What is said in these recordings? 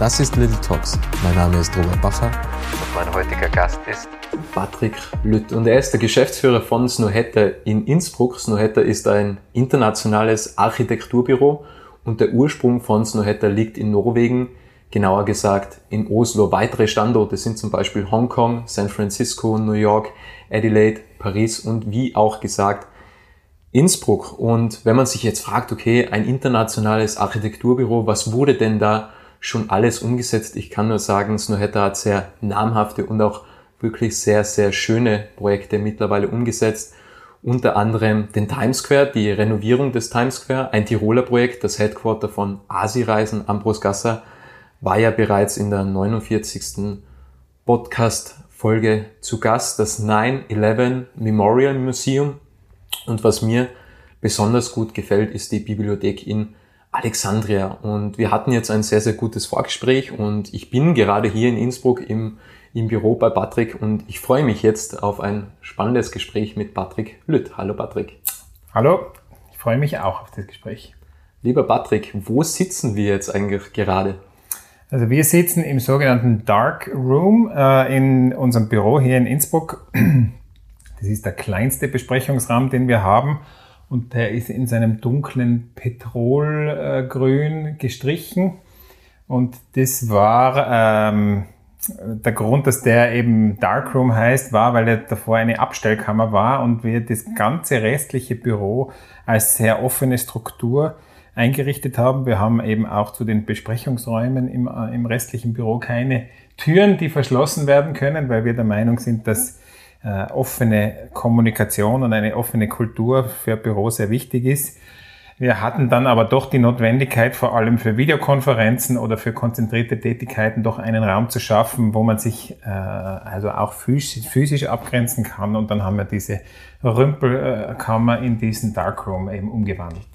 Das ist Little Talks. Mein Name ist Robert Bacher und mein heutiger Gast ist Patrick Lütt und er ist der Geschäftsführer von Snohetta in Innsbruck. Snohetta ist ein internationales Architekturbüro und der Ursprung von Snohetta liegt in Norwegen, genauer gesagt in Oslo. Weitere Standorte sind zum Beispiel Hongkong, San Francisco, New York, Adelaide, Paris und wie auch gesagt Innsbruck. Und wenn man sich jetzt fragt, okay, ein internationales Architekturbüro, was wurde denn da schon alles umgesetzt. Ich kann nur sagen, Snowhatter hat sehr namhafte und auch wirklich sehr, sehr schöne Projekte mittlerweile umgesetzt. Unter anderem den Times Square, die Renovierung des Times Square, ein Tiroler Projekt, das Headquarter von Asi-Reisen, Ambros Gasser, war ja bereits in der 49. Podcast-Folge zu Gast, das 9-11 Memorial Museum. Und was mir besonders gut gefällt, ist die Bibliothek in Alexandria. Und wir hatten jetzt ein sehr, sehr gutes Vorgespräch und ich bin gerade hier in Innsbruck im, im Büro bei Patrick und ich freue mich jetzt auf ein spannendes Gespräch mit Patrick Lütt. Hallo Patrick. Hallo, ich freue mich auch auf das Gespräch. Lieber Patrick, wo sitzen wir jetzt eigentlich gerade? Also wir sitzen im sogenannten Dark Room äh, in unserem Büro hier in Innsbruck. Das ist der kleinste Besprechungsraum, den wir haben und der ist in seinem dunklen Petrolgrün gestrichen. Und das war ähm, der Grund, dass der eben Darkroom heißt, war, weil er davor eine Abstellkammer war und wir das ganze restliche Büro als sehr offene Struktur eingerichtet haben. Wir haben eben auch zu den Besprechungsräumen im, äh, im restlichen Büro keine Türen, die verschlossen werden können, weil wir der Meinung sind, dass äh, offene Kommunikation und eine offene Kultur für Büro sehr wichtig ist. Wir hatten dann aber doch die Notwendigkeit, vor allem für Videokonferenzen oder für konzentrierte Tätigkeiten, doch einen Raum zu schaffen, wo man sich äh, also auch physisch, physisch abgrenzen kann. Und dann haben wir diese Rümpelkammer in diesen Darkroom eben umgewandelt.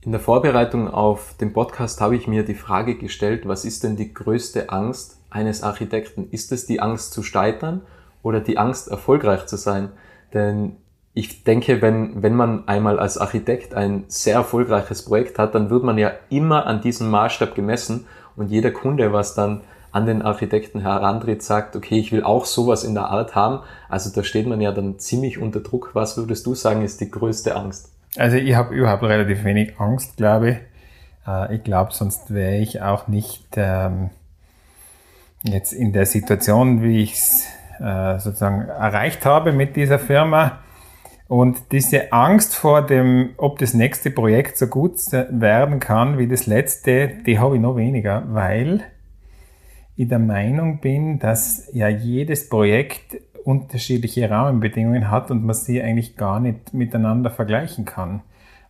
In der Vorbereitung auf den Podcast habe ich mir die Frage gestellt, was ist denn die größte Angst eines Architekten? Ist es die Angst zu scheitern oder die Angst, erfolgreich zu sein. Denn ich denke, wenn, wenn man einmal als Architekt ein sehr erfolgreiches Projekt hat, dann wird man ja immer an diesem Maßstab gemessen und jeder Kunde, was dann an den Architekten herantritt, sagt, okay, ich will auch sowas in der Art haben. Also da steht man ja dann ziemlich unter Druck. Was würdest du sagen, ist die größte Angst? Also ich habe überhaupt relativ wenig Angst, glaube ich. Äh, ich glaube, sonst wäre ich auch nicht ähm, jetzt in der Situation, wie ich es äh, sozusagen erreicht habe mit dieser Firma. Und diese Angst vor dem, ob das nächste Projekt so gut werden kann wie das letzte, die habe ich noch weniger, weil ich der Meinung bin, dass ja jedes Projekt unterschiedliche Rahmenbedingungen hat und man sie eigentlich gar nicht miteinander vergleichen kann.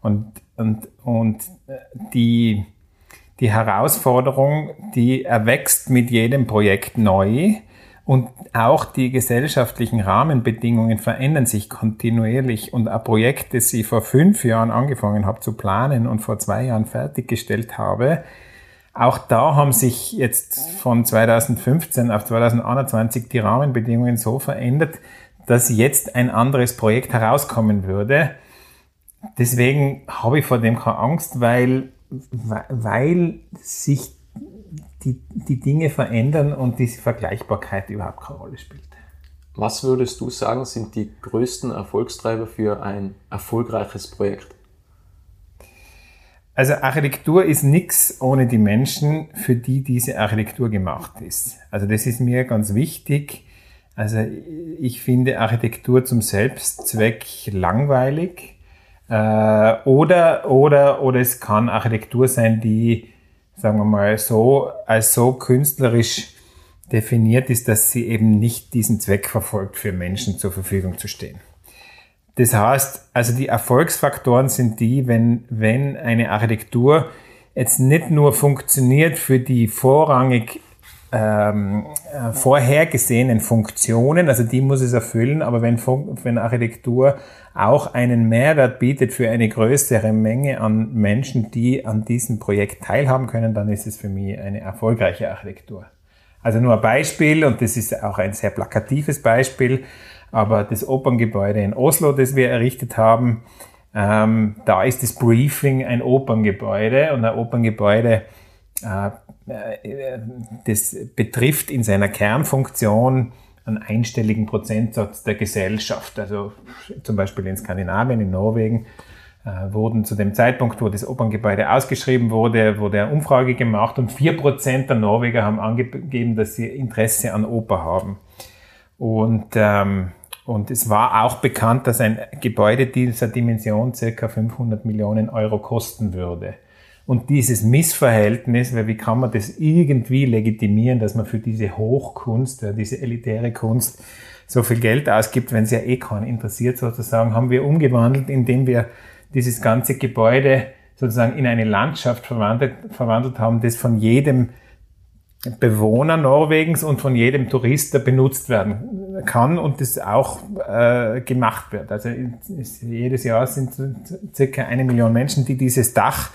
Und, und, und die, die Herausforderung, die erwächst mit jedem Projekt neu und auch die gesellschaftlichen Rahmenbedingungen verändern sich kontinuierlich und ein Projekt, das ich vor fünf Jahren angefangen habe zu planen und vor zwei Jahren fertiggestellt habe, auch da haben sich jetzt von 2015 auf 2021 die Rahmenbedingungen so verändert, dass jetzt ein anderes Projekt herauskommen würde. Deswegen habe ich vor dem keine Angst, weil, weil sich die, die Dinge verändern und diese Vergleichbarkeit überhaupt keine Rolle spielt. Was würdest du sagen, sind die größten Erfolgstreiber für ein erfolgreiches Projekt? Also Architektur ist nichts ohne die Menschen, für die diese Architektur gemacht ist. Also das ist mir ganz wichtig. Also ich finde Architektur zum Selbstzweck langweilig. Äh, oder, oder, oder es kann Architektur sein, die sagen wir mal, so, als so künstlerisch definiert ist, dass sie eben nicht diesen Zweck verfolgt, für Menschen zur Verfügung zu stehen. Das heißt, also die Erfolgsfaktoren sind die, wenn, wenn eine Architektur jetzt nicht nur funktioniert für die vorrangig ähm, äh, vorhergesehenen Funktionen, also die muss es erfüllen, aber wenn, wenn Architektur auch einen Mehrwert bietet für eine größere Menge an Menschen, die an diesem Projekt teilhaben können, dann ist es für mich eine erfolgreiche Architektur. Also nur ein Beispiel, und das ist auch ein sehr plakatives Beispiel, aber das Operngebäude in Oslo, das wir errichtet haben, ähm, da ist das Briefing ein Operngebäude und ein Operngebäude das betrifft in seiner Kernfunktion einen einstelligen Prozentsatz der Gesellschaft. Also zum Beispiel in Skandinavien, in Norwegen, äh, wurden zu dem Zeitpunkt, wo das Operngebäude ausgeschrieben wurde, wurde eine Umfrage gemacht und vier Prozent der Norweger haben angegeben, dass sie Interesse an Oper haben. Und, ähm, und es war auch bekannt, dass ein Gebäude dieser Dimension circa 500 Millionen Euro kosten würde. Und dieses Missverhältnis, weil wie kann man das irgendwie legitimieren, dass man für diese Hochkunst, diese elitäre Kunst so viel Geld ausgibt, wenn es ja eh keinen interessiert sozusagen, haben wir umgewandelt, indem wir dieses ganze Gebäude sozusagen in eine Landschaft verwandelt, verwandelt haben, das von jedem Bewohner Norwegens und von jedem Tourist benutzt werden kann und das auch äh, gemacht wird. Also jedes Jahr sind circa eine Million Menschen, die dieses Dach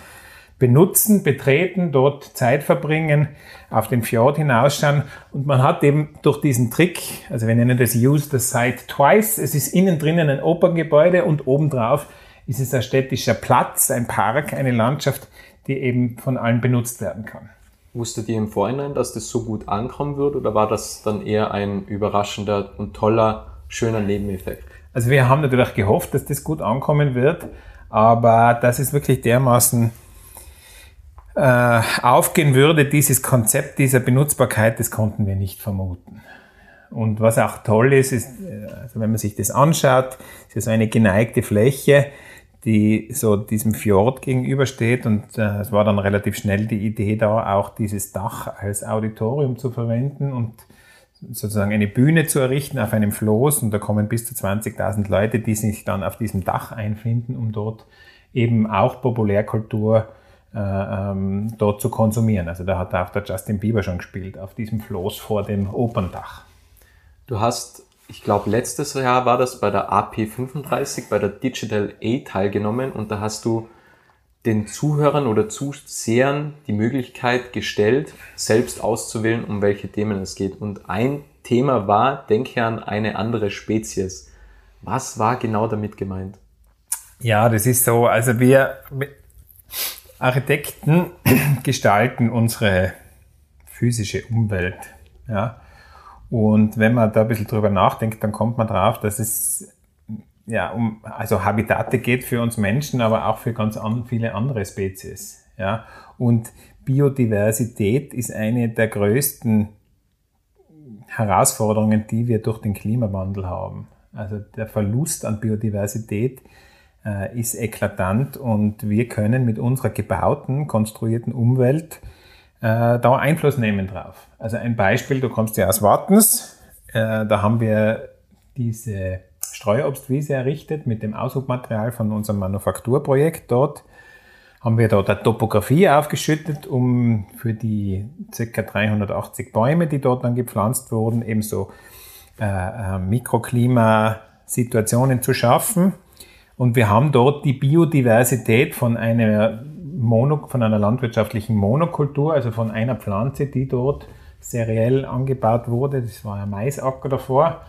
benutzen, betreten, dort Zeit verbringen, auf den Fjord hinausschauen. Und man hat eben durch diesen Trick, also wir nennen das Use the Site Twice, es ist innen drinnen ein Operngebäude und obendrauf ist es ein städtischer Platz, ein Park, eine Landschaft, die eben von allen benutzt werden kann. Wusstet ihr im Vorhinein, dass das so gut ankommen wird oder war das dann eher ein überraschender und toller, schöner Nebeneffekt? Also wir haben natürlich gehofft, dass das gut ankommen wird, aber das ist wirklich dermaßen äh, aufgehen würde, dieses Konzept dieser Benutzbarkeit, das konnten wir nicht vermuten. Und was auch toll ist, ist, äh, also wenn man sich das anschaut, ist es eine geneigte Fläche, die so diesem Fjord gegenübersteht und äh, es war dann relativ schnell die Idee da, auch dieses Dach als Auditorium zu verwenden und sozusagen eine Bühne zu errichten auf einem Floß und da kommen bis zu 20.000 Leute, die sich dann auf diesem Dach einfinden, um dort eben auch Populärkultur ähm, dort zu konsumieren. Also da hat auch der Justin Bieber schon gespielt, auf diesem Floß vor dem Operndach. Du hast, ich glaube, letztes Jahr war das bei der AP35, bei der Digital A teilgenommen und da hast du den Zuhörern oder Zusehern die Möglichkeit gestellt, selbst auszuwählen, um welche Themen es geht. Und ein Thema war, denke an eine andere Spezies. Was war genau damit gemeint? Ja, das ist so. Also wir, Architekten gestalten unsere physische Umwelt. Ja. Und wenn man da ein bisschen drüber nachdenkt, dann kommt man drauf, dass es ja um also Habitate geht für uns Menschen, aber auch für ganz an, viele andere Spezies. Ja. Und Biodiversität ist eine der größten Herausforderungen, die wir durch den Klimawandel haben. Also der Verlust an Biodiversität äh, ist eklatant und wir können mit unserer gebauten, konstruierten Umwelt äh, da Einfluss nehmen drauf. Also ein Beispiel, du kommst ja aus Wartens, äh, da haben wir diese Streuobstwiese errichtet mit dem Aushubmaterial von unserem Manufakturprojekt dort. Haben wir dort eine Topografie aufgeschüttet, um für die ca. 380 Bäume, die dort dann gepflanzt wurden, ebenso äh, äh, Mikroklimasituationen zu schaffen. Und wir haben dort die Biodiversität von einer, Mono, von einer landwirtschaftlichen Monokultur, also von einer Pflanze, die dort seriell angebaut wurde. Das war ein Maisacker davor.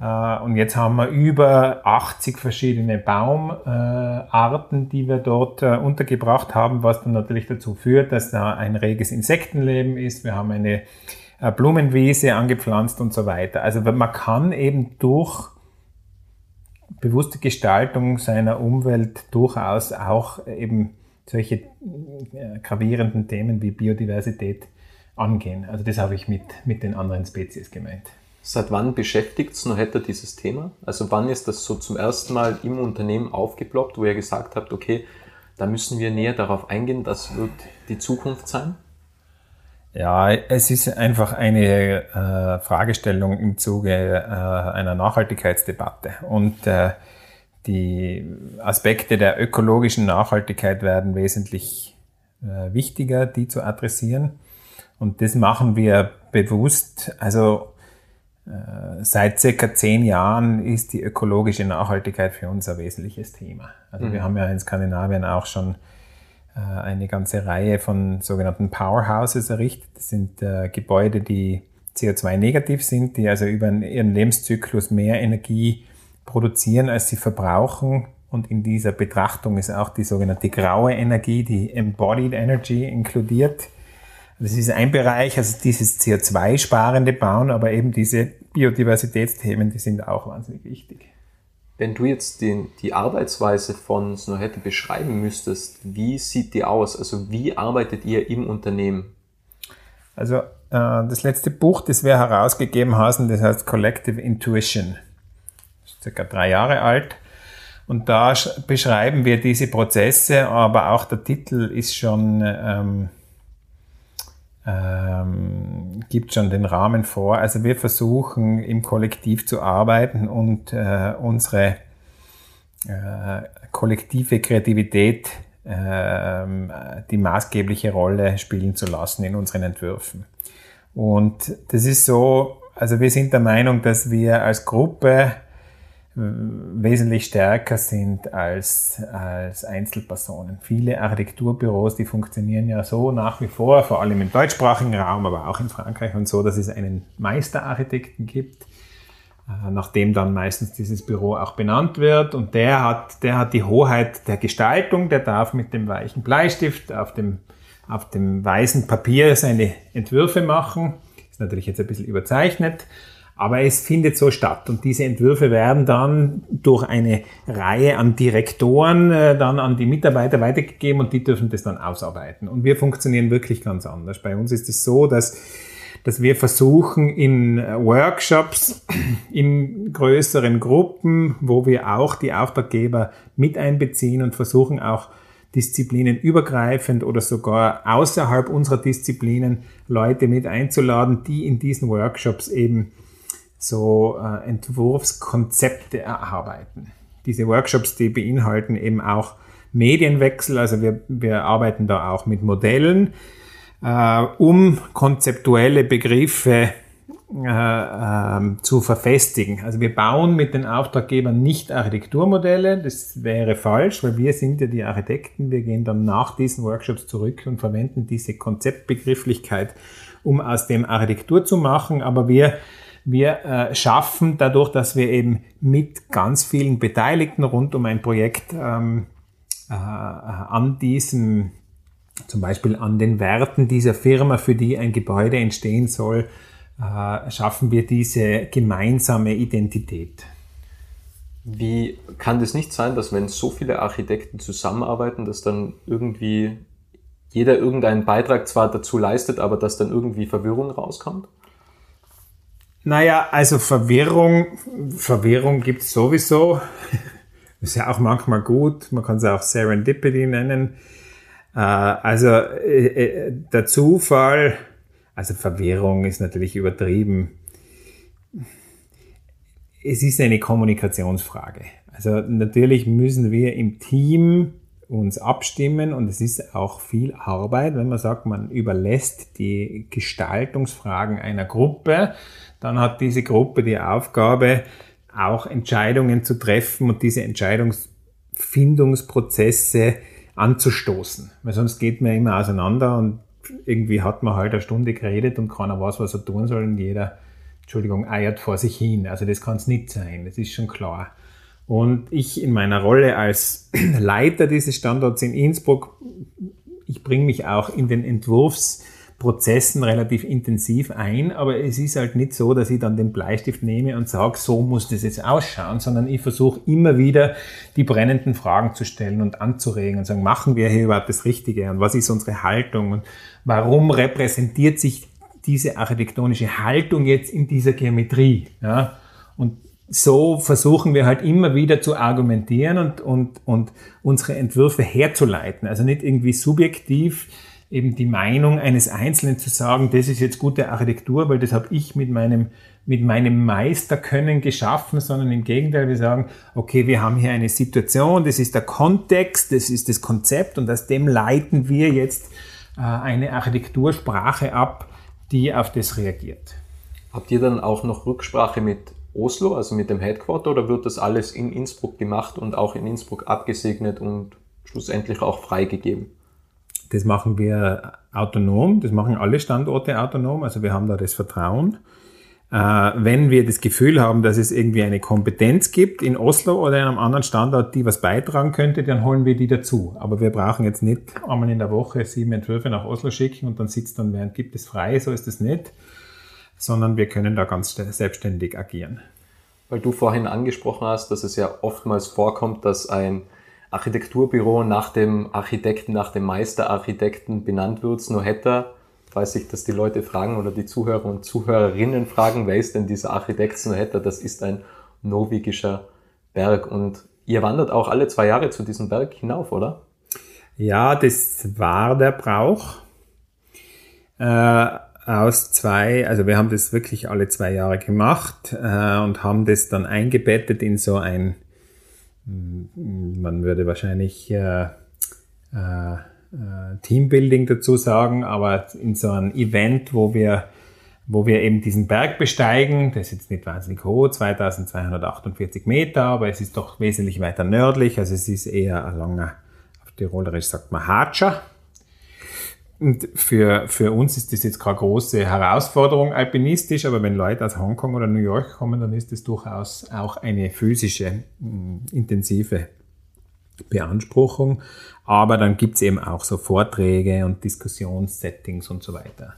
Äh, und jetzt haben wir über 80 verschiedene Baumarten, die wir dort äh, untergebracht haben, was dann natürlich dazu führt, dass da ein reges Insektenleben ist. Wir haben eine äh, Blumenwiese angepflanzt und so weiter. Also man kann eben durch bewusste Gestaltung seiner Umwelt durchaus auch eben solche äh, gravierenden Themen wie Biodiversität angehen. Also das habe ich mit, mit den anderen Spezies gemeint. Seit wann beschäftigt es noch hätte dieses Thema? Also wann ist das so zum ersten Mal im Unternehmen aufgeploppt, wo ihr gesagt habt, okay, da müssen wir näher darauf eingehen, das wird die Zukunft sein? Ja, es ist einfach eine äh, Fragestellung im Zuge äh, einer Nachhaltigkeitsdebatte. Und äh, die Aspekte der ökologischen Nachhaltigkeit werden wesentlich äh, wichtiger, die zu adressieren. Und das machen wir bewusst, also äh, seit circa zehn Jahren ist die ökologische Nachhaltigkeit für uns ein wesentliches Thema. Also mhm. wir haben ja in Skandinavien auch schon eine ganze Reihe von sogenannten Powerhouses errichtet. Das sind äh, Gebäude, die CO2-negativ sind, die also über ihren Lebenszyklus mehr Energie produzieren, als sie verbrauchen. Und in dieser Betrachtung ist auch die sogenannte graue Energie, die Embodied Energy inkludiert. Das ist ein Bereich, also dieses CO2-sparende Bauen, aber eben diese Biodiversitätsthemen, die sind auch wahnsinnig wichtig. Wenn du jetzt den, die Arbeitsweise von Snohette beschreiben müsstest, wie sieht die aus? Also wie arbeitet ihr im Unternehmen? Also äh, das letzte Buch, das wir herausgegeben haben, das heißt Collective Intuition. Das ist circa drei Jahre alt. Und da beschreiben wir diese Prozesse, aber auch der Titel ist schon ähm, ähm, gibt schon den Rahmen vor. Also wir versuchen im Kollektiv zu arbeiten und äh, unsere äh, kollektive Kreativität äh, die maßgebliche Rolle spielen zu lassen in unseren Entwürfen. Und das ist so, also wir sind der Meinung, dass wir als Gruppe wesentlich stärker sind als, als Einzelpersonen. Viele Architekturbüros, die funktionieren ja so nach wie vor, vor allem im deutschsprachigen Raum, aber auch in Frankreich und so, dass es einen Meisterarchitekten gibt, äh, nachdem dann meistens dieses Büro auch benannt wird. Und der hat, der hat die Hoheit der Gestaltung, der darf mit dem weichen Bleistift auf dem, auf dem weißen Papier seine Entwürfe machen. Ist natürlich jetzt ein bisschen überzeichnet. Aber es findet so statt und diese Entwürfe werden dann durch eine Reihe an Direktoren äh, dann an die Mitarbeiter weitergegeben und die dürfen das dann ausarbeiten. Und wir funktionieren wirklich ganz anders. Bei uns ist es so, dass dass wir versuchen in Workshops, in größeren Gruppen, wo wir auch die Auftraggeber mit einbeziehen und versuchen auch disziplinenübergreifend oder sogar außerhalb unserer Disziplinen Leute mit einzuladen, die in diesen Workshops eben so äh, Entwurfskonzepte erarbeiten. Diese Workshops, die beinhalten eben auch Medienwechsel, also wir, wir arbeiten da auch mit Modellen, äh, um konzeptuelle Begriffe äh, äh, zu verfestigen. Also wir bauen mit den Auftraggebern nicht Architekturmodelle, das wäre falsch, weil wir sind ja die Architekten, wir gehen dann nach diesen Workshops zurück und verwenden diese Konzeptbegrifflichkeit, um aus dem Architektur zu machen, aber wir wir äh, schaffen dadurch, dass wir eben mit ganz vielen Beteiligten rund um ein Projekt ähm, äh, an diesem, zum Beispiel an den Werten dieser Firma, für die ein Gebäude entstehen soll, äh, schaffen wir diese gemeinsame Identität. Wie kann das nicht sein, dass wenn so viele Architekten zusammenarbeiten, dass dann irgendwie jeder irgendeinen Beitrag zwar dazu leistet, aber dass dann irgendwie Verwirrung rauskommt? Naja, also Verwirrung, Verwirrung gibt's sowieso. Ist ja auch manchmal gut. Man kann es auch Serendipity nennen. Äh, also äh, äh, der Zufall, also Verwirrung ist natürlich übertrieben. Es ist eine Kommunikationsfrage. Also natürlich müssen wir im Team uns abstimmen und es ist auch viel Arbeit, wenn man sagt, man überlässt die Gestaltungsfragen einer Gruppe dann hat diese Gruppe die Aufgabe, auch Entscheidungen zu treffen und diese Entscheidungsfindungsprozesse anzustoßen. Weil sonst geht man immer auseinander und irgendwie hat man halt eine Stunde geredet und keiner weiß, was er tun soll und jeder, Entschuldigung, eiert vor sich hin. Also das kann es nicht sein, das ist schon klar. Und ich in meiner Rolle als Leiter dieses Standorts in Innsbruck, ich bringe mich auch in den Entwurfs- Prozessen relativ intensiv ein, aber es ist halt nicht so, dass ich dann den Bleistift nehme und sage, so muss das jetzt ausschauen, sondern ich versuche immer wieder die brennenden Fragen zu stellen und anzuregen und sagen, machen wir hier überhaupt das Richtige und was ist unsere Haltung und warum repräsentiert sich diese architektonische Haltung jetzt in dieser Geometrie? Ja? Und so versuchen wir halt immer wieder zu argumentieren und, und, und unsere Entwürfe herzuleiten. Also nicht irgendwie subjektiv eben die Meinung eines Einzelnen zu sagen, das ist jetzt gute Architektur, weil das habe ich mit meinem, mit meinem Meisterkönnen geschaffen, sondern im Gegenteil, wir sagen, okay, wir haben hier eine Situation, das ist der Kontext, das ist das Konzept und aus dem leiten wir jetzt äh, eine Architektursprache ab, die auf das reagiert. Habt ihr dann auch noch Rücksprache mit Oslo, also mit dem Headquarter, oder wird das alles in Innsbruck gemacht und auch in Innsbruck abgesegnet und schlussendlich auch freigegeben? Das machen wir autonom, das machen alle Standorte autonom, also wir haben da das Vertrauen. Äh, wenn wir das Gefühl haben, dass es irgendwie eine Kompetenz gibt in Oslo oder in einem anderen Standort, die was beitragen könnte, dann holen wir die dazu. Aber wir brauchen jetzt nicht einmal in der Woche sieben Entwürfe nach Oslo schicken und dann sitzt dann während gibt es frei, so ist es nicht sondern wir können da ganz selbstständig agieren. Weil du vorhin angesprochen hast, dass es ja oftmals vorkommt, dass ein Architekturbüro nach dem Architekten, nach dem Meisterarchitekten benannt wird. Nur hätte, weiß ich, dass die Leute fragen oder die Zuhörer und Zuhörerinnen fragen, wer ist denn dieser Architekt Snohetta? Das ist ein norwegischer Berg und ihr wandert auch alle zwei Jahre zu diesem Berg hinauf, oder? Ja, das war der Brauch. Äh, aus zwei, also wir haben das wirklich alle zwei Jahre gemacht äh, und haben das dann eingebettet in so ein, man würde wahrscheinlich äh, äh, äh, Teambuilding dazu sagen, aber in so ein Event, wo wir, wo wir eben diesen Berg besteigen. Das ist jetzt nicht wahnsinnig hoch, 2248 Meter, aber es ist doch wesentlich weiter nördlich. Also es ist eher ein langer, auf Tirolerisch sagt man Hatscher. Und für, für uns ist das jetzt keine große Herausforderung alpinistisch, aber wenn Leute aus Hongkong oder New York kommen, dann ist das durchaus auch eine physische, mm, intensive Beanspruchung. Aber dann gibt's eben auch so Vorträge und Diskussionssettings und so weiter.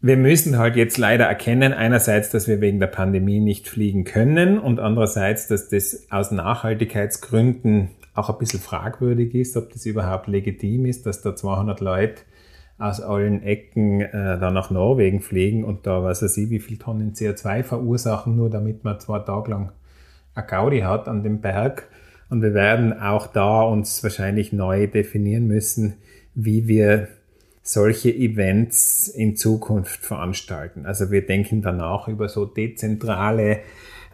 Wir müssen halt jetzt leider erkennen, einerseits, dass wir wegen der Pandemie nicht fliegen können und andererseits, dass das aus Nachhaltigkeitsgründen auch ein bisschen fragwürdig ist, ob das überhaupt legitim ist, dass da 200 Leute aus allen Ecken äh, da nach Norwegen fliegen und da weiß ich, wie viel Tonnen CO2 verursachen, nur damit man zwei Tage lang eine Gaudi hat an dem Berg. Und wir werden auch da uns wahrscheinlich neu definieren müssen, wie wir solche Events in Zukunft veranstalten. Also wir denken danach über so dezentrale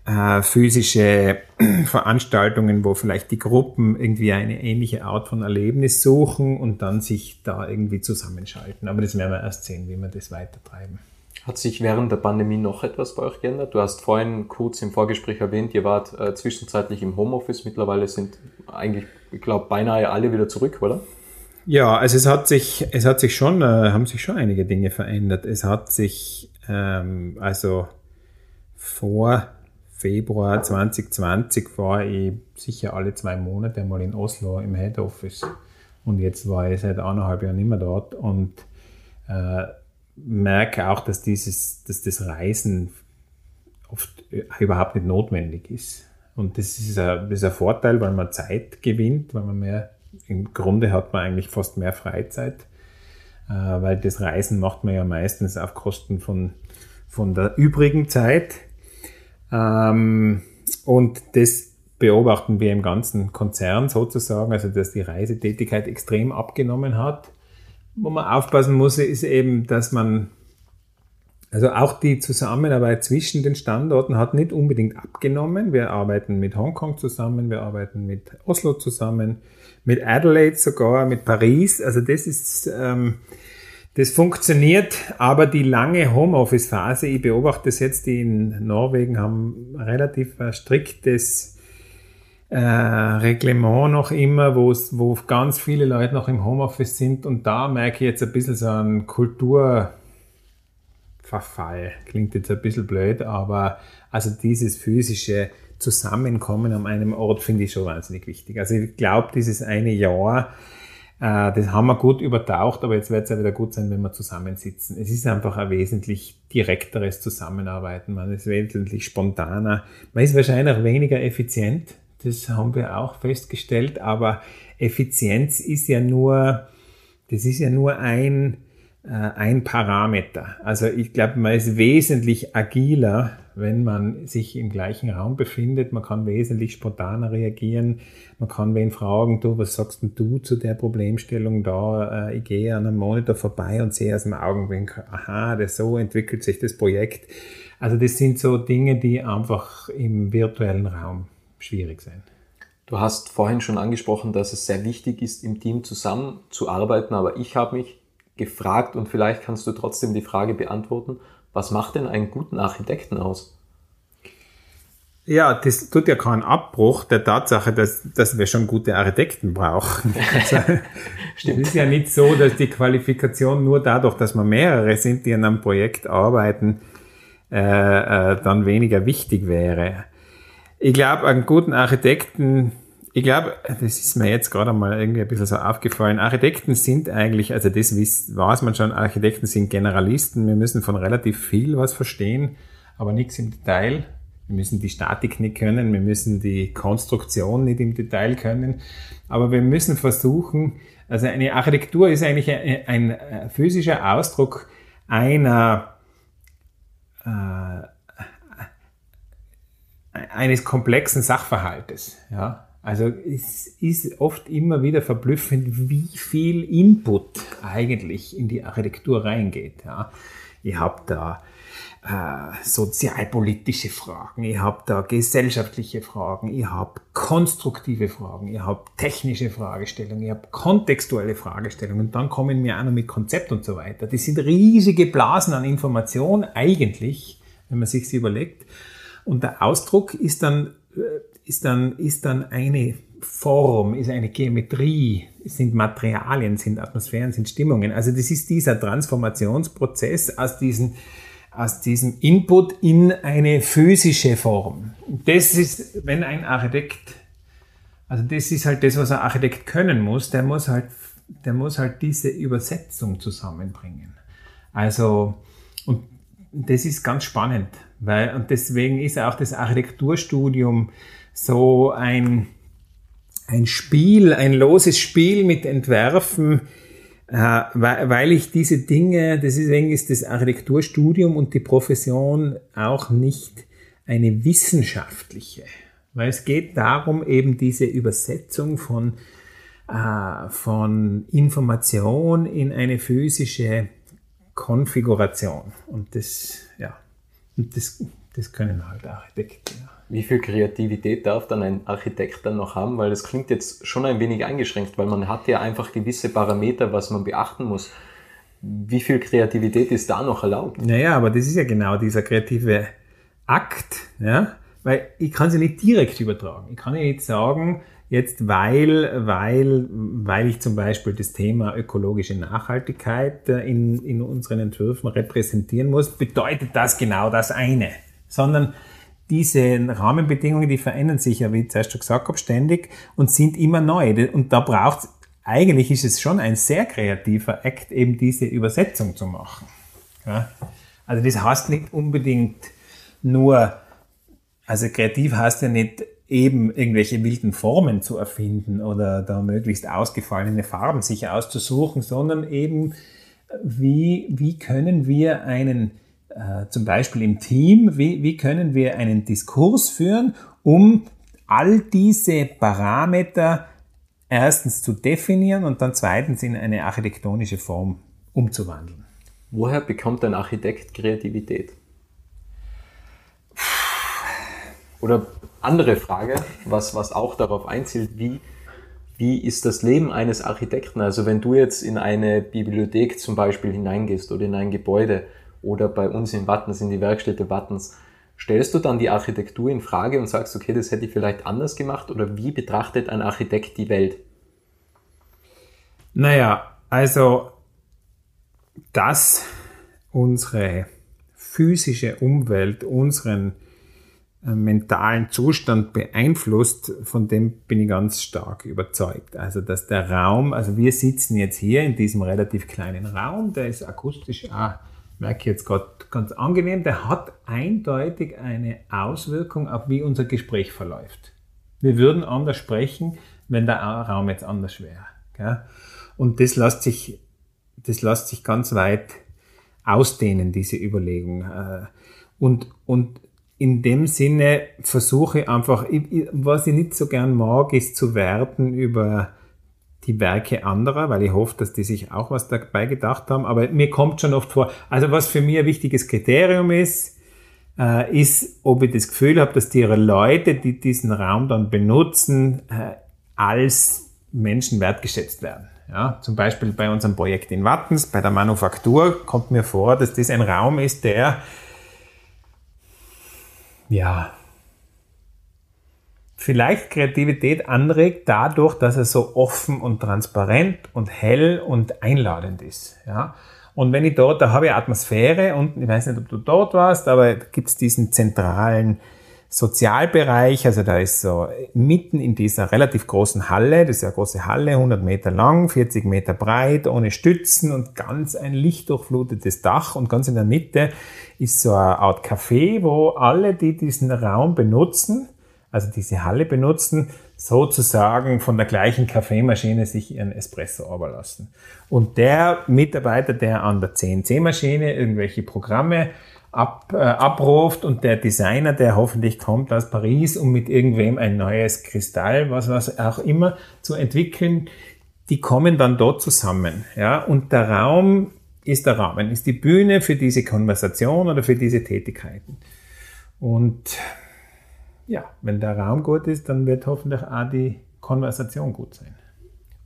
äh, physische Veranstaltungen, wo vielleicht die Gruppen irgendwie eine ähnliche Art von Erlebnis suchen und dann sich da irgendwie zusammenschalten. Aber das werden wir erst sehen, wie wir das weitertreiben. Hat sich während der Pandemie noch etwas bei euch geändert? Du hast vorhin kurz im Vorgespräch erwähnt, ihr wart äh, zwischenzeitlich im Homeoffice. Mittlerweile sind eigentlich, ich glaube, beinahe alle wieder zurück, oder? Ja, also es hat sich, es hat sich schon, äh, haben sich schon einige Dinge verändert. Es hat sich, ähm, also vor Februar 2020 war ich sicher alle zwei Monate mal in Oslo im Head Office. Und jetzt war ich seit eineinhalb Jahren nicht mehr dort und äh, merke auch, dass dieses, dass das Reisen oft überhaupt nicht notwendig ist. Und das ist, ein, das ist ein Vorteil, weil man Zeit gewinnt, weil man mehr, im Grunde hat man eigentlich fast mehr Freizeit, äh, weil das Reisen macht man ja meistens auf Kosten von, von der übrigen Zeit. Ähm, und das beobachten wir im ganzen Konzern sozusagen, also dass die Reisetätigkeit extrem abgenommen hat. Wo man aufpassen muss, ist eben, dass man, also auch die Zusammenarbeit zwischen den Standorten hat nicht unbedingt abgenommen. Wir arbeiten mit Hongkong zusammen, wir arbeiten mit Oslo zusammen, mit Adelaide sogar, mit Paris. Also das ist, ähm, das funktioniert, aber die lange Homeoffice-Phase, ich beobachte das jetzt, die in Norwegen haben relativ striktes äh, Reglement noch immer, wo ganz viele Leute noch im Homeoffice sind und da merke ich jetzt ein bisschen so einen Kulturverfall. Klingt jetzt ein bisschen blöd, aber also dieses physische Zusammenkommen an einem Ort finde ich schon wahnsinnig wichtig. Also ich glaube, dieses eine Jahr, das haben wir gut übertaucht, aber jetzt wird es ja wieder gut sein, wenn wir zusammensitzen. Es ist einfach ein wesentlich direkteres Zusammenarbeiten. Man ist wesentlich spontaner. Man ist wahrscheinlich weniger effizient. Das haben wir auch festgestellt. Aber Effizienz ist ja nur, das ist ja nur ein, äh, ein Parameter. Also ich glaube, man ist wesentlich agiler, wenn man sich im gleichen Raum befindet. Man kann wesentlich spontaner reagieren. Man kann wen fragen, du, was sagst denn du zu der Problemstellung da? Äh, ich gehe an einem Monitor vorbei und sehe aus dem Augenwinkel, aha, das so entwickelt sich das Projekt. Also das sind so Dinge, die einfach im virtuellen Raum schwierig sind. Du hast vorhin schon angesprochen, dass es sehr wichtig ist, im Team zusammenzuarbeiten, aber ich habe mich gefragt und vielleicht kannst du trotzdem die Frage beantworten, was macht denn einen guten Architekten aus? Ja, das tut ja keinen Abbruch der Tatsache, dass, dass wir schon gute Architekten brauchen. Also, Stimmt. Es ist ja nicht so, dass die Qualifikation nur dadurch, dass wir mehrere sind, die an einem Projekt arbeiten, äh, äh, dann weniger wichtig wäre. Ich glaube, einen guten Architekten, ich glaube, das ist mir jetzt gerade mal irgendwie ein bisschen so aufgefallen. Architekten sind eigentlich, also das weiß man schon, Architekten sind Generalisten. Wir müssen von relativ viel was verstehen, aber nichts im Detail. Wir müssen die Statik nicht können, wir müssen die Konstruktion nicht im Detail können, aber wir müssen versuchen, also eine Architektur ist eigentlich ein, ein physischer Ausdruck einer äh, eines komplexen Sachverhaltes. Ja? Also es ist oft immer wieder verblüffend, wie viel Input eigentlich in die Architektur reingeht. Ja? Ich habe da äh, sozialpolitische Fragen, ich habe da gesellschaftliche Fragen, ich habe konstruktive Fragen, ich habe technische Fragestellungen, ich habe kontextuelle Fragestellungen und dann kommen wir auch noch mit Konzept und so weiter. Das sind riesige Blasen an Information eigentlich, wenn man sich überlegt. Und der Ausdruck ist dann, ist dann, ist dann eine Form, ist eine Geometrie, sind Materialien, sind Atmosphären, sind Stimmungen. Also das ist dieser Transformationsprozess aus diesen aus diesem Input in eine physische Form. Das ist, wenn ein Architekt, also das ist halt das, was ein Architekt können muss, der muss halt, der muss halt diese Übersetzung zusammenbringen. Also, und das ist ganz spannend, weil, und deswegen ist auch das Architekturstudium so ein, ein Spiel, ein loses Spiel mit Entwerfen, äh, weil ich diese Dinge, deswegen ist das Architekturstudium und die Profession auch nicht eine wissenschaftliche, weil es geht darum, eben diese Übersetzung von, äh, von Information in eine physische Konfiguration. Und das, ja, das, das können halt Architekten. Ja. Wie viel Kreativität darf dann ein Architekt dann noch haben? Weil das klingt jetzt schon ein wenig eingeschränkt, weil man hat ja einfach gewisse Parameter, was man beachten muss. Wie viel Kreativität ist da noch erlaubt? Naja, aber das ist ja genau dieser kreative Akt, ja, weil ich kann sie nicht direkt übertragen. Ich kann ja nicht sagen, jetzt weil, weil, weil ich zum Beispiel das Thema ökologische Nachhaltigkeit äh, in, in unseren Entwürfen repräsentieren muss, bedeutet das genau das eine. Sondern diese Rahmenbedingungen, die verändern sich ja, wie ich zuerst schon gesagt habe, ständig und sind immer neu. Und da braucht eigentlich ist es schon ein sehr kreativer Akt, eben diese Übersetzung zu machen. Ja? Also das heißt nicht unbedingt nur, also kreativ heißt ja nicht eben irgendwelche wilden Formen zu erfinden oder da möglichst ausgefallene Farben sich auszusuchen, sondern eben wie, wie können wir einen äh, zum Beispiel im Team, wie, wie können wir einen Diskurs führen, um all diese Parameter erstens zu definieren und dann zweitens in eine architektonische Form umzuwandeln. Woher bekommt ein Architekt Kreativität? Oder andere Frage, was, was auch darauf einzielt, wie, wie ist das Leben eines Architekten? Also wenn du jetzt in eine Bibliothek zum Beispiel hineingehst oder in ein Gebäude, oder bei uns in Wattens, in die Werkstätte Wattens, stellst du dann die Architektur in Frage und sagst, okay, das hätte ich vielleicht anders gemacht oder wie betrachtet ein Architekt die Welt? Naja, also, dass unsere physische Umwelt unseren äh, mentalen Zustand beeinflusst, von dem bin ich ganz stark überzeugt. Also, dass der Raum, also wir sitzen jetzt hier in diesem relativ kleinen Raum, der ist akustisch auch merke ich jetzt gerade ganz angenehm, der hat eindeutig eine Auswirkung auf wie unser Gespräch verläuft. Wir würden anders sprechen, wenn der Raum jetzt anders wäre. Gell? Und das lässt sich, das lässt sich ganz weit ausdehnen, diese Überlegung. Äh, und, und in dem Sinne versuche ich einfach, was ich nicht so gern mag, ist zu werten über die Werke anderer, weil ich hoffe, dass die sich auch was dabei gedacht haben. Aber mir kommt schon oft vor, also was für mich ein wichtiges Kriterium ist, äh, ist, ob ich das Gefühl habe, dass die Leute, die diesen Raum dann benutzen, äh, als Menschen wertgeschätzt werden. Ja, zum Beispiel bei unserem Projekt in Wattens, bei der Manufaktur, kommt mir vor, dass das ein Raum ist, der ja vielleicht Kreativität anregt, dadurch, dass er so offen und transparent und hell und einladend ist. Ja. Und wenn ich dort, da habe ich Atmosphäre und ich weiß nicht, ob du dort warst, aber gibt es diesen zentralen Sozialbereich, also da ist so mitten in dieser relativ großen Halle, das ist ja eine große Halle, 100 Meter lang, 40 Meter breit, ohne Stützen und ganz ein lichtdurchflutetes Dach und ganz in der Mitte ist so eine Art Café, wo alle, die diesen Raum benutzen, also diese Halle benutzen, sozusagen von der gleichen Kaffeemaschine sich ihren Espresso lassen. Und der Mitarbeiter, der an der CNC-Maschine irgendwelche Programme ab, äh, abruft und der Designer, der hoffentlich kommt aus Paris, um mit irgendwem ein neues Kristall, was, was auch immer zu entwickeln, die kommen dann dort zusammen. Ja? Und der Raum ist der Rahmen, ist die Bühne für diese Konversation oder für diese Tätigkeiten. Und ja, wenn der Raum gut ist, dann wird hoffentlich auch die Konversation gut sein.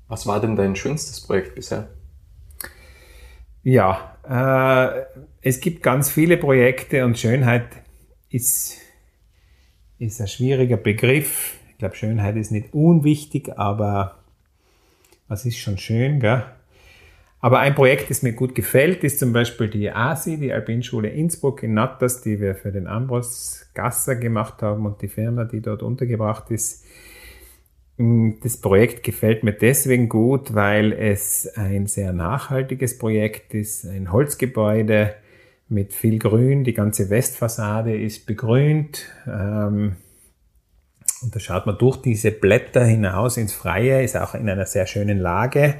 Was war denn dein schönstes Projekt bisher? Ja, äh, es gibt ganz viele Projekte und Schönheit ist, ist ein schwieriger Begriff. Ich glaube, Schönheit ist nicht unwichtig, aber was ist schon schön, gell? Aber ein Projekt, das mir gut gefällt, ist zum Beispiel die ASI, die Alpinschule Innsbruck in Natters, die wir für den Ambros Gasser gemacht haben und die Firma, die dort untergebracht ist. Mm, das Projekt gefällt mir deswegen gut, weil es ein sehr nachhaltiges Projekt ist, ein Holzgebäude mit viel Grün. Die ganze Westfassade ist begrünt. Ähm, und da schaut man durch diese Blätter hinaus ins Freie, ist auch in einer sehr schönen Lage.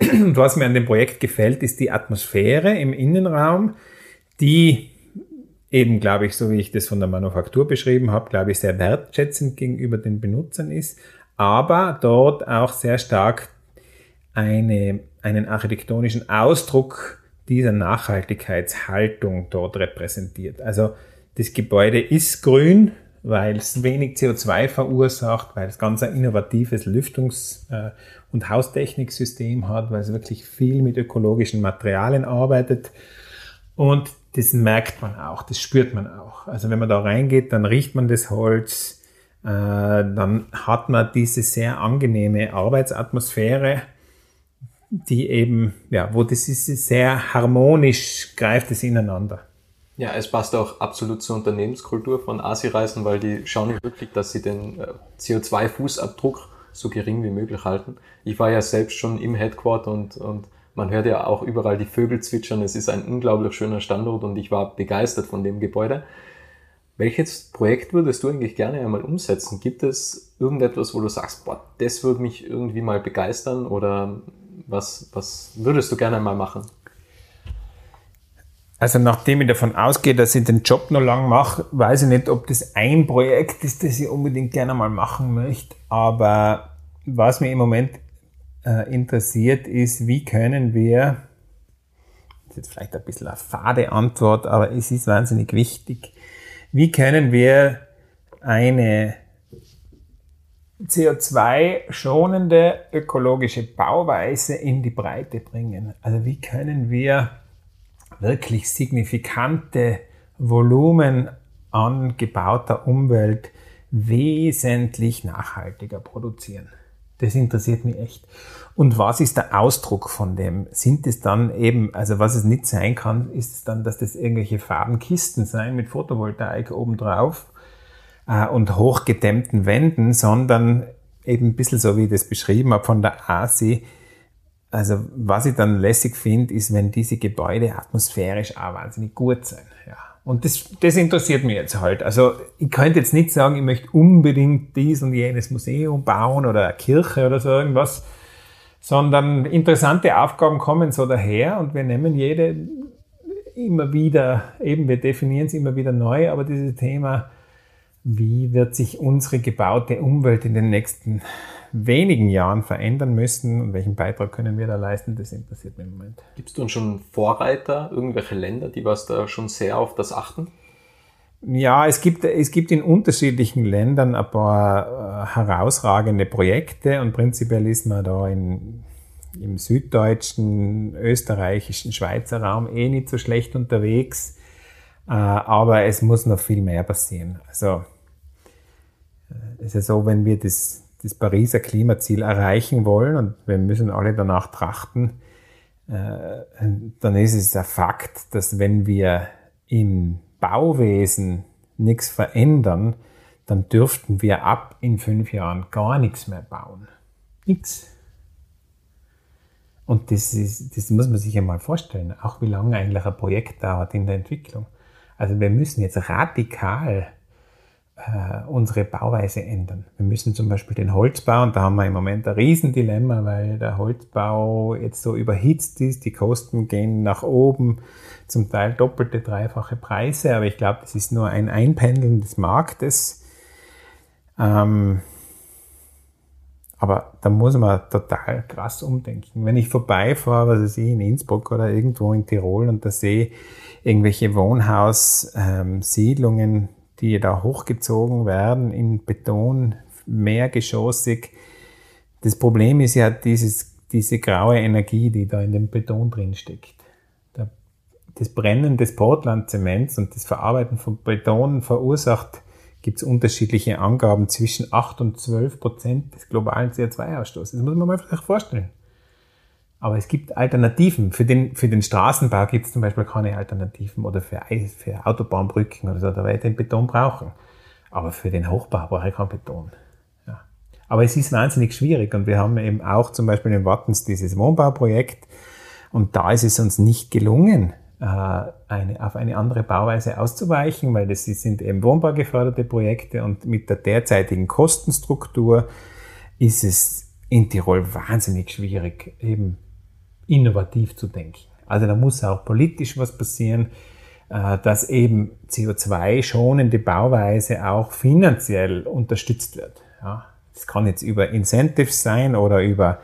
Und was mir an dem Projekt gefällt, ist die Atmosphäre im Innenraum, die eben, glaube ich, so wie ich das von der Manufaktur beschrieben habe, glaube ich, sehr wertschätzend gegenüber den Benutzern ist, aber dort auch sehr stark eine, einen architektonischen Ausdruck dieser Nachhaltigkeitshaltung dort repräsentiert. Also das Gebäude ist grün, weil es wenig CO2 verursacht, weil es ganz ein innovatives Lüftungs- äh, und Haustechniksystem hat, weil es wirklich viel mit ökologischen Materialien arbeitet. Und das merkt man auch, das spürt man auch. Also wenn man da reingeht, dann riecht man das Holz, äh, dann hat man diese sehr angenehme Arbeitsatmosphäre, die eben, ja, wo das ist sehr harmonisch, greift es ineinander. Ja, es passt auch absolut zur Unternehmenskultur von Asi-Reisen, weil die schauen wirklich, dass sie den äh, CO2-Fußabdruck so gering wie möglich halten. Ich war ja selbst schon im Headquarter und, und man hört ja auch überall die Vögel zwitschern. Es ist ein unglaublich schöner Standort und ich war begeistert von dem Gebäude. Welches Projekt würdest du eigentlich gerne einmal umsetzen? Gibt es irgendetwas, wo du sagst, boah, das würde mich irgendwie mal begeistern oder was, was würdest du gerne mal machen? Also nachdem ich davon ausgehe, dass ich den Job noch lang mache, weiß ich nicht, ob das ein Projekt ist, das ich unbedingt gerne mal machen möchte. Aber was mich im Moment äh, interessiert, ist, wie können wir, das ist jetzt vielleicht ein bisschen eine fade Antwort, aber es ist wahnsinnig wichtig, wie können wir eine CO2-schonende ökologische Bauweise in die Breite bringen? Also wie können wir wirklich signifikante Volumen an gebauter Umwelt wesentlich nachhaltiger produzieren. Das interessiert mich echt. Und was ist der Ausdruck von dem? Sind es dann eben, also was es nicht sein kann, ist es dann, dass das irgendwelche Farbenkisten sein mit Photovoltaik obendrauf äh, und hochgedämmten Wänden, sondern eben ein bisschen so, wie ich das beschrieben habe von der ASI, also was ich dann lässig finde, ist, wenn diese Gebäude atmosphärisch auch wahnsinnig gut sind. Ja. Und das, das interessiert mich jetzt halt. Also ich könnte jetzt nicht sagen, ich möchte unbedingt dies und jenes Museum bauen oder eine Kirche oder so irgendwas, sondern interessante Aufgaben kommen so daher und wir nehmen jede immer wieder, eben wir definieren es immer wieder neu, aber dieses Thema, wie wird sich unsere gebaute Umwelt in den nächsten wenigen Jahren verändern müssen und welchen Beitrag können wir da leisten, das interessiert mich im Moment. Gibt es denn schon Vorreiter, irgendwelche Länder, die was da schon sehr auf das achten? Ja, es gibt, es gibt in unterschiedlichen Ländern ein paar äh, herausragende Projekte und prinzipiell ist man da in, im süddeutschen, österreichischen, Schweizer Raum eh nicht so schlecht unterwegs. Äh, aber es muss noch viel mehr passieren. Also äh, es ist ja so, wenn wir das, das Pariser Klimaziel erreichen wollen und wir müssen alle danach trachten, äh, dann ist es ein Fakt, dass wenn wir im Bauwesen nichts verändern, dann dürften wir ab in fünf Jahren gar nichts mehr bauen. Nichts. Und das, ist, das muss man sich einmal vorstellen, auch wie lange eigentlich ein Projekt dauert in der Entwicklung. Also wir müssen jetzt radikal äh, unsere Bauweise ändern. Wir müssen zum Beispiel den Holzbau, und da haben wir im Moment ein Riesendilemma, weil der Holzbau jetzt so überhitzt ist, die Kosten gehen nach oben, zum Teil doppelte, dreifache Preise, aber ich glaube, das ist nur ein Einpendeln des Marktes. Ähm, aber da muss man total krass umdenken. Wenn ich vorbeifahre, was weiß ich, in Innsbruck oder irgendwo in Tirol und da sehe irgendwelche Wohnhaussiedlungen, ähm, die da hochgezogen werden in Beton, mehrgeschossig. Das Problem ist ja dieses, diese graue Energie, die da in dem Beton drin steckt. Das Brennen des Portlandzements und das Verarbeiten von Beton verursacht, gibt es unterschiedliche Angaben zwischen 8 und 12 Prozent des globalen CO2-Ausstoßes. Das muss man mal vielleicht vorstellen. Aber es gibt Alternativen. Für den, für den Straßenbau gibt es zum Beispiel keine Alternativen oder für, für Autobahnbrücken oder so, da werde ich den Beton brauchen. Aber für den Hochbau brauche ich keinen Beton. Ja. Aber es ist wahnsinnig schwierig und wir haben eben auch zum Beispiel in Wattens dieses Wohnbauprojekt und da ist es uns nicht gelungen, äh, eine, auf eine andere Bauweise auszuweichen, weil das sind eben wohnbaugeförderte Projekte und mit der derzeitigen Kostenstruktur ist es in Tirol wahnsinnig schwierig, eben innovativ zu denken. Also da muss auch politisch was passieren, äh, dass eben CO2-schonende Bauweise auch finanziell unterstützt wird. Das kann jetzt über Incentives sein oder über,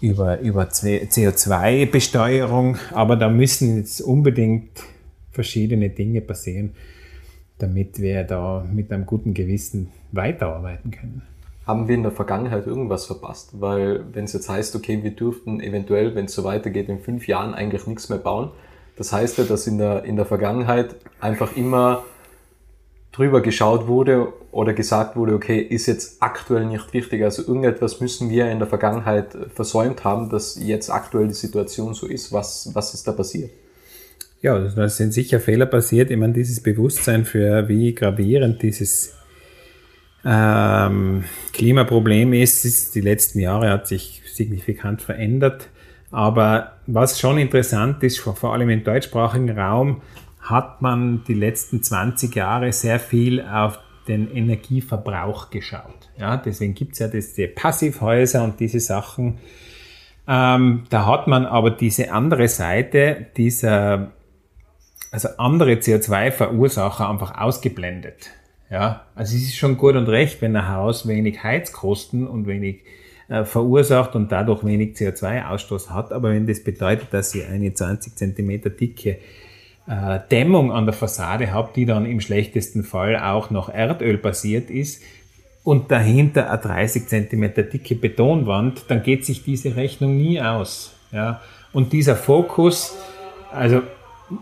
über, über CO2-Besteuerung, aber da müssen jetzt unbedingt verschiedene Dinge passieren, damit wir da mit einem guten Gewissen weiterarbeiten können haben wir in der Vergangenheit irgendwas verpasst? Weil wenn es jetzt heißt, okay, wir dürften eventuell, wenn es so weitergeht, in fünf Jahren eigentlich nichts mehr bauen, das heißt ja, dass in der, in der Vergangenheit einfach immer drüber geschaut wurde oder gesagt wurde, okay, ist jetzt aktuell nicht wichtig. Also irgendetwas müssen wir in der Vergangenheit versäumt haben, dass jetzt aktuell die Situation so ist. Was, was ist da passiert? Ja, da sind sicher Fehler passiert. Ich meine, dieses Bewusstsein für wie gravierend dieses ähm, Klimaproblem ist, ist, die letzten Jahre hat sich signifikant verändert. Aber was schon interessant ist, vor allem im deutschsprachigen Raum, hat man die letzten 20 Jahre sehr viel auf den Energieverbrauch geschaut. Ja, deswegen gibt's ja das, die Passivhäuser und diese Sachen. Ähm, da hat man aber diese andere Seite dieser, also andere CO2-Verursacher einfach ausgeblendet. Ja, also es ist schon gut und recht, wenn ein Haus wenig Heizkosten und wenig äh, verursacht und dadurch wenig CO2-Ausstoß hat, aber wenn das bedeutet, dass ihr eine 20 Zentimeter dicke äh, Dämmung an der Fassade habt, die dann im schlechtesten Fall auch noch Erdöl basiert ist, und dahinter eine 30 Zentimeter dicke Betonwand, dann geht sich diese Rechnung nie aus. Ja? Und dieser Fokus, also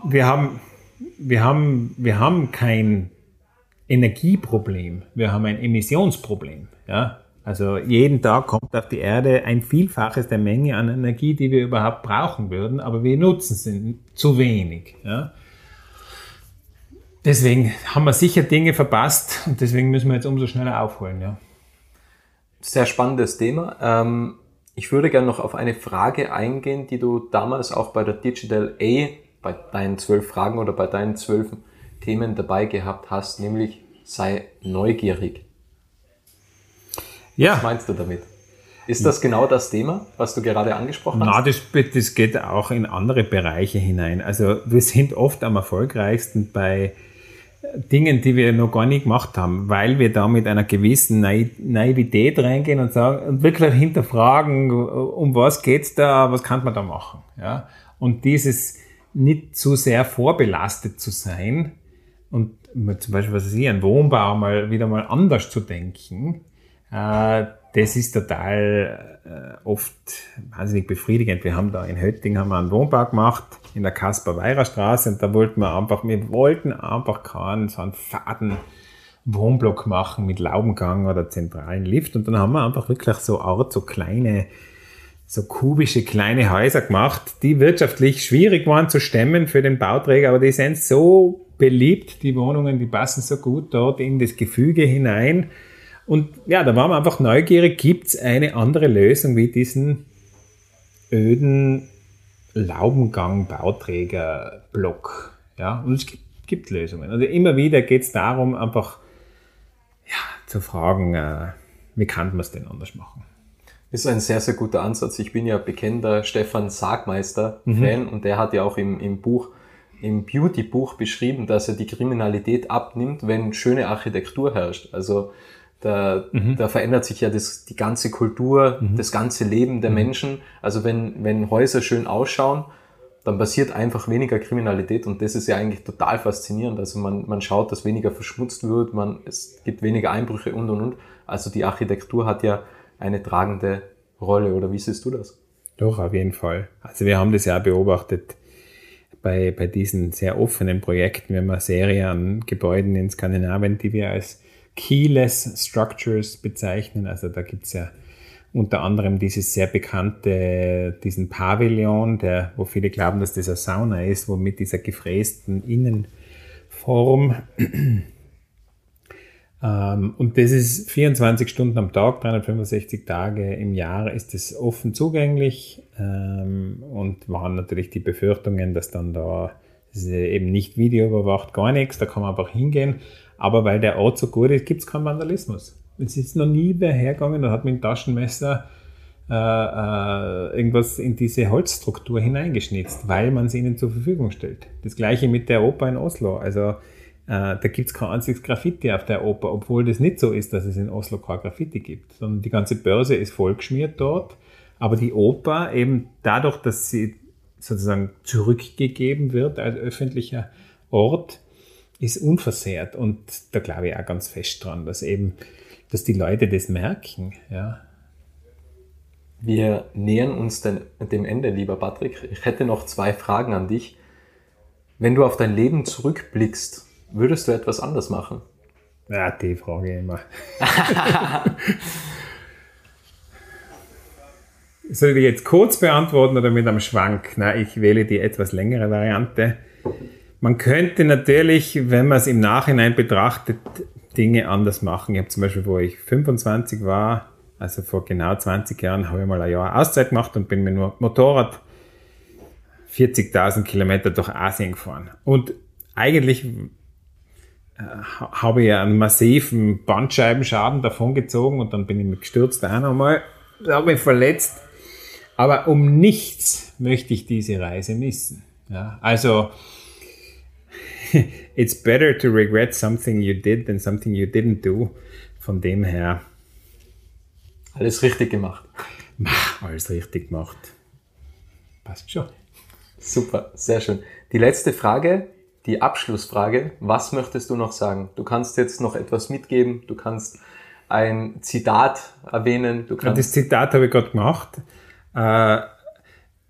wir haben, wir haben, wir haben kein Energieproblem, wir haben ein Emissionsproblem. Ja? Also jeden Tag kommt auf die Erde ein Vielfaches der Menge an Energie, die wir überhaupt brauchen würden, aber wir nutzen sie zu wenig. Ja? Deswegen haben wir sicher Dinge verpasst und deswegen müssen wir jetzt umso schneller aufholen. Ja. Sehr spannendes Thema. Ähm, ich würde gerne noch auf eine Frage eingehen, die du damals auch bei der Digital A, bei deinen zwölf Fragen oder bei deinen zwölf Themen dabei gehabt hast, nämlich sei neugierig. Ja. Was meinst du damit? Ist das genau das Thema, was du gerade angesprochen hast? Na, das, das geht auch in andere Bereiche hinein. Also wir sind oft am erfolgreichsten bei Dingen, die wir noch gar nicht gemacht haben, weil wir da mit einer gewissen Naivität reingehen und sagen und wirklich hinterfragen, um was geht's da, was kann man da machen, ja? Und dieses nicht zu sehr vorbelastet zu sein, und zum Beispiel, was weiß ich, ein Wohnbau mal wieder mal anders zu denken, Äh, das ist total äh, oft wahnsinnig befriedigend. Wir haben da in Hötting haben wir einen Wohnbau gemacht in der Kaspar-Weirer Straße und da wollten wir einfach, wir wollten einfach keinen so einen faden Wohnblock machen mit Laubengang oder zentralen Lift und dann haben wir einfach wirklich so Art, so kleine so kubische kleine Häuser gemacht, die wirtschaftlich schwierig waren zu stemmen für den Bauträger, aber die sind so beliebt, die Wohnungen, die passen so gut dort in das Gefüge hinein. Und ja, da waren wir einfach neugierig, gibt es eine andere Lösung wie diesen öden Laubengang-Bauträger-Block? Ja, und es gibt, gibt, Lösungen. Also immer wieder geht es darum, einfach ja, zu fragen, äh, wie kann man es denn anders machen? Ist ein sehr, sehr guter Ansatz. Ich bin ja bekennender Stefan Sargmeister-Fan mhm. und der hat ja auch im, im Buch, im Beauty-Buch beschrieben, dass er die Kriminalität abnimmt, wenn schöne Architektur herrscht. Also da, mhm. da verändert sich ja das, die ganze Kultur, mhm. das ganze Leben der mhm. Menschen. Also wenn, wenn Häuser schön ausschauen, dann passiert einfach weniger Kriminalität und das ist ja eigentlich total faszinierend. Also man, man schaut, dass weniger verschmutzt wird, man, es gibt weniger Einbrüche und und und. Also die Architektur hat ja eine tragende Rolle oder wie siehst du das? Doch, auf jeden Fall. Also wir haben das ja beobachtet bei, bei diesen sehr offenen Projekten, wenn man Serie an Gebäuden in Skandinavien, die wir als Keyless Structures bezeichnen. Also da gibt es ja unter anderem dieses sehr bekannte, diesen Pavillon, der, wo viele glauben, dass das eine Sauna ist, wo mit dieser gefrästen Innenform und das ist 24 Stunden am Tag, 365 Tage im Jahr ist es offen zugänglich ähm, und waren natürlich die Befürchtungen, dass dann da eben nicht Video überwacht, gar nichts, da kann man einfach hingehen. Aber weil der Ort so gut ist, gibt es keinen Vandalismus. Es ist noch nie wer hergegangen und hat mit dem Taschenmesser äh, äh, irgendwas in diese Holzstruktur hineingeschnitzt, weil man es ihnen zur Verfügung stellt. Das gleiche mit der Oper in Oslo. Also da gibt es kein einziges Graffiti auf der Oper, obwohl das nicht so ist, dass es in Oslo kein Graffiti gibt, sondern die ganze Börse ist vollgeschmiert dort. Aber die Oper eben dadurch, dass sie sozusagen zurückgegeben wird als öffentlicher Ort, ist unversehrt. Und da glaube ich auch ganz fest dran, dass eben, dass die Leute das merken, ja. Wir nähern uns den, dem Ende, lieber Patrick. Ich hätte noch zwei Fragen an dich. Wenn du auf dein Leben zurückblickst, Würdest du etwas anders machen? Ja, die Frage immer. Soll ich die jetzt kurz beantworten oder mit einem Schwank? Na, ich wähle die etwas längere Variante. Man könnte natürlich, wenn man es im Nachhinein betrachtet, Dinge anders machen. Ich habe zum Beispiel, wo ich 25 war, also vor genau 20 Jahren, habe ich mal ein Jahr Auszeit gemacht und bin mit dem Motorrad 40.000 Kilometer durch Asien gefahren. Und eigentlich habe ich einen massiven Bandscheibenschaden davongezogen und dann bin ich mit gestürzt auch nochmal, habe mich verletzt. Aber um nichts möchte ich diese Reise missen. Ja, also, it's better to regret something you did than something you didn't do. Von dem her. Alles richtig gemacht. Alles richtig gemacht. Passt schon. Super, sehr schön. Die letzte Frage, die Abschlussfrage. Was möchtest du noch sagen? Du kannst jetzt noch etwas mitgeben. Du kannst ein Zitat erwähnen. Du kannst das Zitat habe ich gerade gemacht. Äh,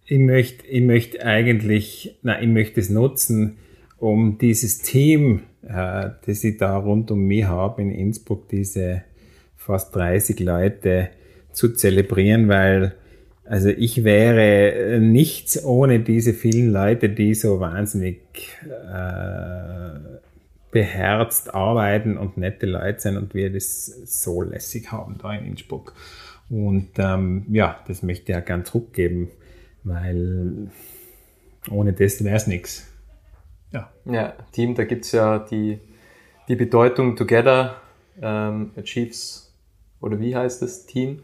ich möchte, ich möchte eigentlich, na, ich möchte es nutzen, um dieses Team, äh, das ich da rund um mich habe in Innsbruck, diese fast 30 Leute zu zelebrieren, weil also ich wäre nichts ohne diese vielen Leute, die so wahnsinnig äh, beherzt arbeiten und nette Leute sind und wir das so lässig haben da in Innsbruck. Und ähm, ja, das möchte ich ja gern zurückgeben, weil ohne das wäre es nichts. Ja. ja, Team, da gibt es ja die, die Bedeutung Together ähm, Achieves, oder wie heißt das Team?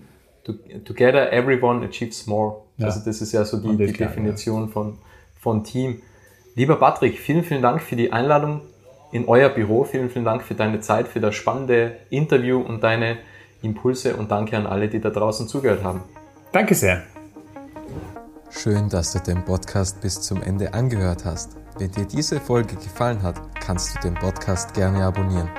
Together everyone achieves more. Ja. Also das ist ja so die, die Definition ja. von, von Team. Lieber Patrick, vielen, vielen Dank für die Einladung in euer Büro. Vielen, vielen Dank für deine Zeit, für das spannende Interview und deine Impulse und danke an alle, die da draußen zugehört haben. Danke sehr. Schön, dass du den Podcast bis zum Ende angehört hast. Wenn dir diese Folge gefallen hat, kannst du den Podcast gerne abonnieren.